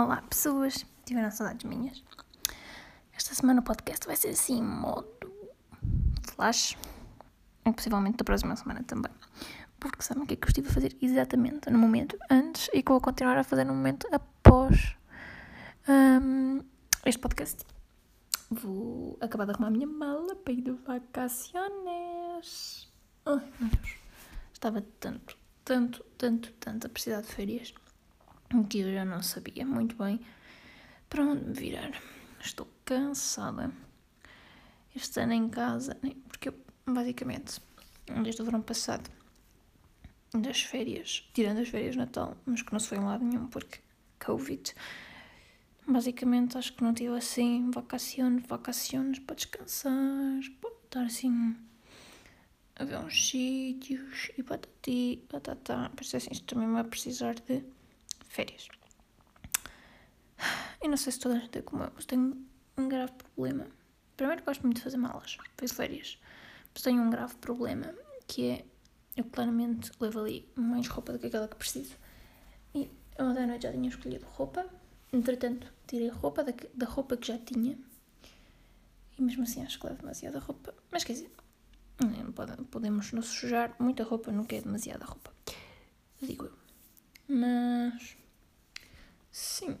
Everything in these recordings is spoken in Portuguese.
Olá pessoas, tiveram saudades minhas? Esta semana o podcast vai ser assim, modo flash, e possivelmente da próxima semana também. Porque sabem o que é que eu estive a fazer exatamente no momento antes e que vou continuar a fazer no momento após um, este podcast. Vou acabar de arrumar a minha mala para ir de vacaciones. Ai meu Deus, estava tanto, tanto, tanto, tanto a precisar de férias que eu já não sabia muito bem para onde me virar. Estou cansada. Este ano em casa, porque eu, basicamente, desde o verão passado, das férias, tirando as férias de Natal, mas que não se foi em lado nenhum porque Covid, basicamente acho que não tive assim vacaciones, vacaciones para descansar, para estar assim a ver uns sítios e patati, patatá. Isso assim, isto também vai precisar de férias. Eu não sei se toda a gente é como eu, mas tenho um grave problema. Primeiro, gosto muito de fazer malas, depois de férias. Mas tenho um grave problema, que é, eu claramente levo ali mais roupa do que aquela que preciso. E ontem à noite já tinha escolhido roupa. Entretanto, tirei roupa da, da roupa que já tinha. E mesmo assim acho que levo demasiada roupa. Mas quer dizer, podemos não sujar muita roupa, nunca é demasiada roupa. Digo eu. Mas. Sim.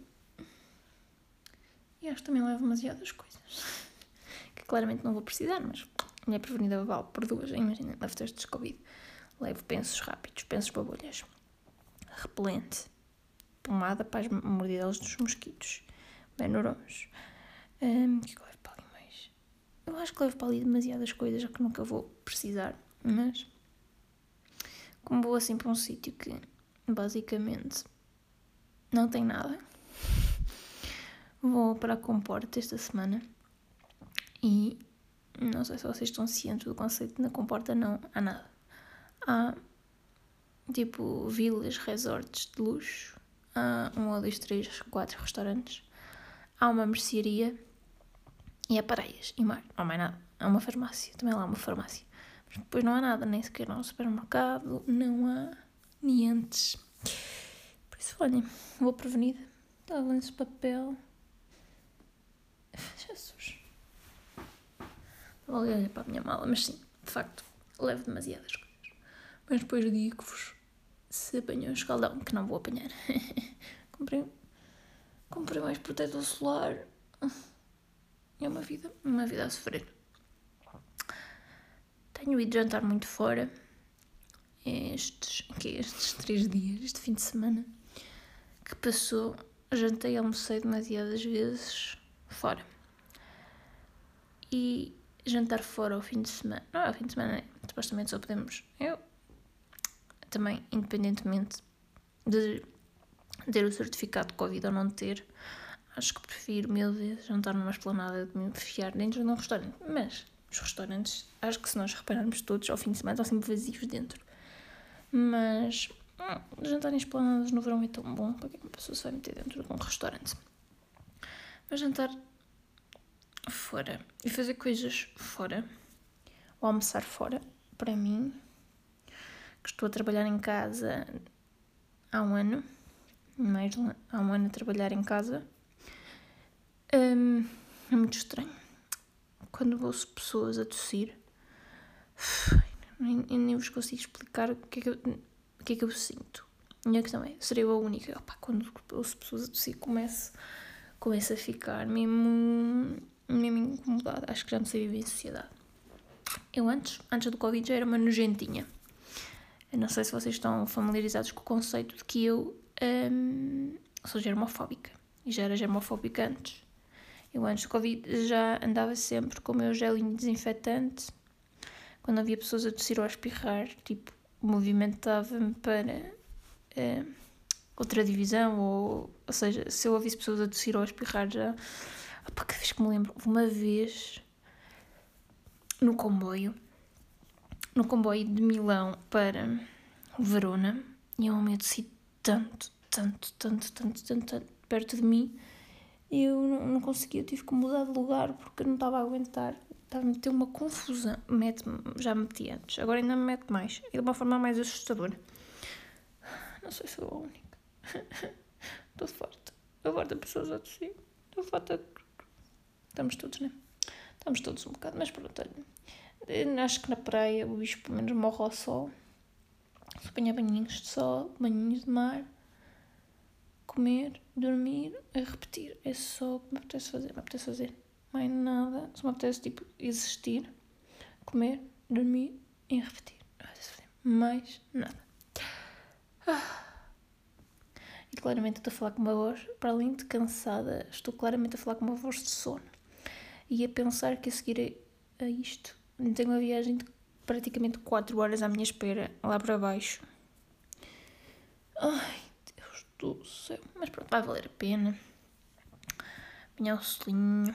E acho que também levo demasiadas coisas. Que claramente não vou precisar, mas minha prevenida vale por duas. Imagina, levo testes de Covid. Levo pensos rápidos, pensos babulhas. Repelente. Pomada para as mordidelas dos mosquitos. Benurons. Um, o que é que eu levo para ali mais? Eu acho que levo para ali demasiadas coisas que nunca vou precisar, mas. Como vou assim para um sítio que basicamente não tem nada. Vou para a Comporta esta semana e não sei se vocês estão cientes do conceito na Comporta, não há nada. Há tipo vilas, resorts de luxo, há um ou dois, três, quatro restaurantes, há uma mercearia e há praias e mar, não há mais nada. Há uma farmácia, também lá há uma farmácia. Mas depois não há nada, nem sequer há um supermercado, não há nientes. Por isso, olhem, vou prevenida. Estava nesse papel. Jesus. Vou olhar para a minha mala, mas sim, de facto, levo demasiadas coisas. Mas depois digo-vos se apanhou um escaldão, que não vou apanhar. comprei, comprei mais protetor solar. É uma vida, uma vida a sofrer. Tenho ido jantar muito fora estes, que estes três dias, este fim de semana, que passou, jantei e almocei demasiadas vezes fora. E jantar fora ao fim de semana, não é ao fim de semana, supostamente só podemos, eu também, independentemente de ter o certificado de Covid ou não ter, acho que prefiro mil vezes jantar numa esplanada de me enfiar dentro de um restaurante. Mas os restaurantes, acho que se nós repararmos todos, ao fim de semana estão sempre vazios dentro. Mas hum, jantar em esplanadas no verão é tão bom. Para que uma pessoa se vai meter dentro de um restaurante? Mas jantar fora e fazer coisas fora, ou almoçar fora, para mim, que estou a trabalhar em casa há um ano, mais há um ano a trabalhar em casa, hum, é muito estranho. Quando ouço pessoas a tossir, nem, nem vos consigo explicar o que é que eu, o que é que eu sinto. A minha questão é, serei eu a única? Opa, quando ouço pessoas a tossir, começo, começo a ficar mesmo, mesmo incomodada. Acho que já não sei viver em sociedade. Eu antes, antes do Covid, já era uma nojentinha. Eu não sei se vocês estão familiarizados com o conceito de que eu hum, sou germofóbica. E já era germofóbica antes. Eu antes do Covid já andava sempre com o meu gelinho desinfetante quando havia pessoas a tossir ou a espirrar, tipo, movimentava-me para uh, outra divisão, ou, ou seja, se eu ouvisse pessoas a tossir ou a espirrar já. Opa, cada vez que me lembro, uma vez no comboio, no comboio de Milão para Verona, e eu me tossi tanto, tanto, tanto, tanto, tanto, tanto perto de mim, eu não, não conseguia, eu tive que mudar de lugar porque não estava a aguentar estava a meter uma confusão. Mete já me meti antes, agora ainda me mete mais. E de uma forma mais assustadora. Não sei se sou a única. Estou forte. a guarda pessoas a tossir. É que estamos todos, né? Estamos todos um bocado, mas pronto, olha. Acho que na praia o bicho pelo menos morre ao sol. Se apanhar banhinhos de sol, banhinhos de mar, comer, dormir, a repetir. É só o que me apetece fazer. Me apetece fazer mais nada. Se me apetece, tipo, existir, comer, dormir e repetir. Fazer mais nada. Ah. E claramente estou a falar com uma voz, para além de cansada, estou claramente a falar com uma voz de sono. E a pensar que a seguir a isto, tenho uma viagem de praticamente 4 horas à minha espera, lá para baixo. Ai, Deus do céu. Mas pronto, vai valer a pena. Apanhar o selinho.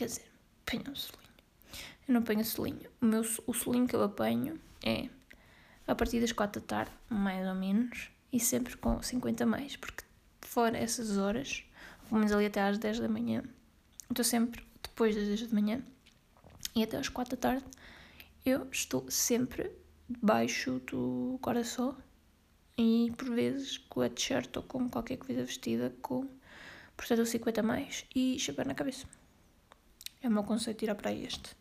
Quer dizer, apanhar o selinho. Eu não apanho selinho. O, meu, o selinho que eu apanho é a partir das 4 da tarde, mais ou menos, e sempre com 50 mais, porque fora essas horas, pelo menos ali até às 10 da manhã, estou sempre depois das 10 da manhã e até às 4 da tarde, eu estou sempre debaixo do coração e por vezes com a t-shirt ou com qualquer coisa vestida com protetor 50 mais e chapéu na cabeça. É o meu conceito ir para este.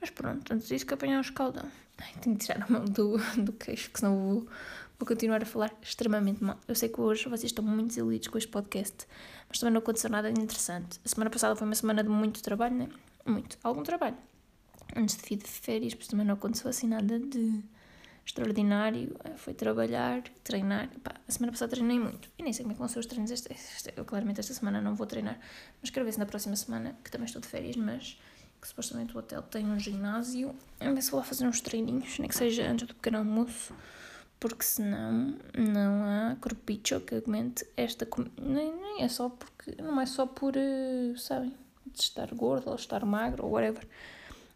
Mas pronto, antes disso que apanhar um escaldão. Ai, tenho de tirar a mão do, do queixo, que senão vou, vou continuar a falar extremamente mal. Eu sei que hoje vocês estão muito desiludidos com este podcast, mas também não aconteceu nada de interessante. A semana passada foi uma semana de muito trabalho, né? Muito. Algum trabalho. Antes de vir de férias, mas também não aconteceu assim nada de extraordinário. Foi trabalhar, treinar. Pá, a semana passada treinei muito. E nem sei como é que vão ser os treinos. Este, este, eu claramente esta semana não vou treinar. Mas quero ver se na próxima semana, que também estou de férias, mas que supostamente o hotel tem um ginásio. A ver se vou lá fazer uns treininhos, nem que seja antes do pequeno almoço, porque senão não há corpicho que aguente esta comida. Nem, nem é só porque. Não é só por, uh, sabem, de estar gordo ou estar magro ou whatever.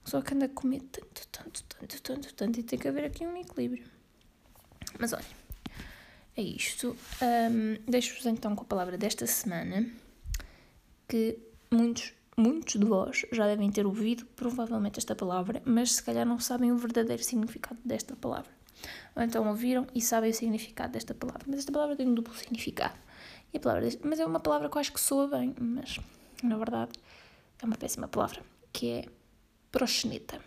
Só que anda a comer tanto, tanto, tanto, tanto, tanto e tem que haver aqui um equilíbrio. Mas olha, é isto. Um, Deixo-vos então com a palavra desta semana que muitos Muitos de vós já devem ter ouvido provavelmente esta palavra, mas se calhar não sabem o verdadeiro significado desta palavra. Ou então ouviram e sabem o significado desta palavra, mas esta palavra tem um duplo significado. E a palavra, mas é uma palavra que eu acho que soa bem, mas na verdade é uma péssima palavra, que é proxeneta.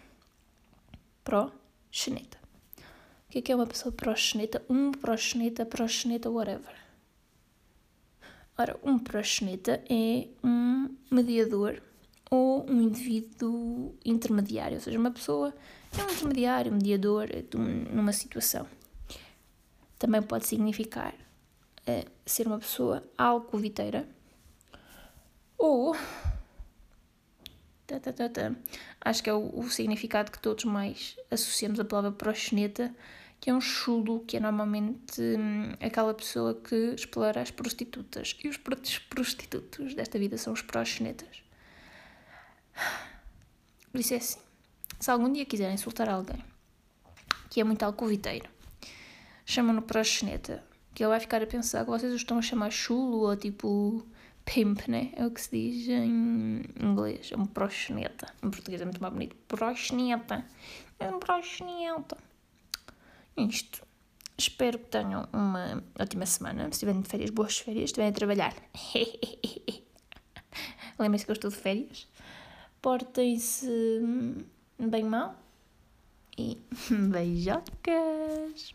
Proxeneta. O que é que é uma pessoa proxeneta? Um proxeneta, proxeneta, whatever. Ora, um proxeneta é um mediador ou um indivíduo intermediário, ou seja, uma pessoa é um intermediário, mediador numa situação. Também pode significar uh, ser uma pessoa alcoviteira ou. Tá, tá, tá. Acho que é o, o, significado que todos mais associamos à palavra proxeneta que é um chulo, que é normalmente hum, aquela pessoa que explora as prostitutas. E os prostitutos desta vida são os proxenetas. Por isso é assim. Se algum dia quiserem insultar alguém que é muito alcoviteiro, chamam-no proxeneta, que ele vai ficar a pensar que vocês o estão a chamar chulo ou tipo pimp, né? É o que se diz em inglês. É um proxeneta. Em português é muito mais bonito. Proxeneta. É um proxeneta isto. Espero que tenham uma ótima semana. Se estiverem de férias, boas férias. Estiverem a trabalhar, lembrem-se que eu estou de férias. Portem-se bem mal e beijocas.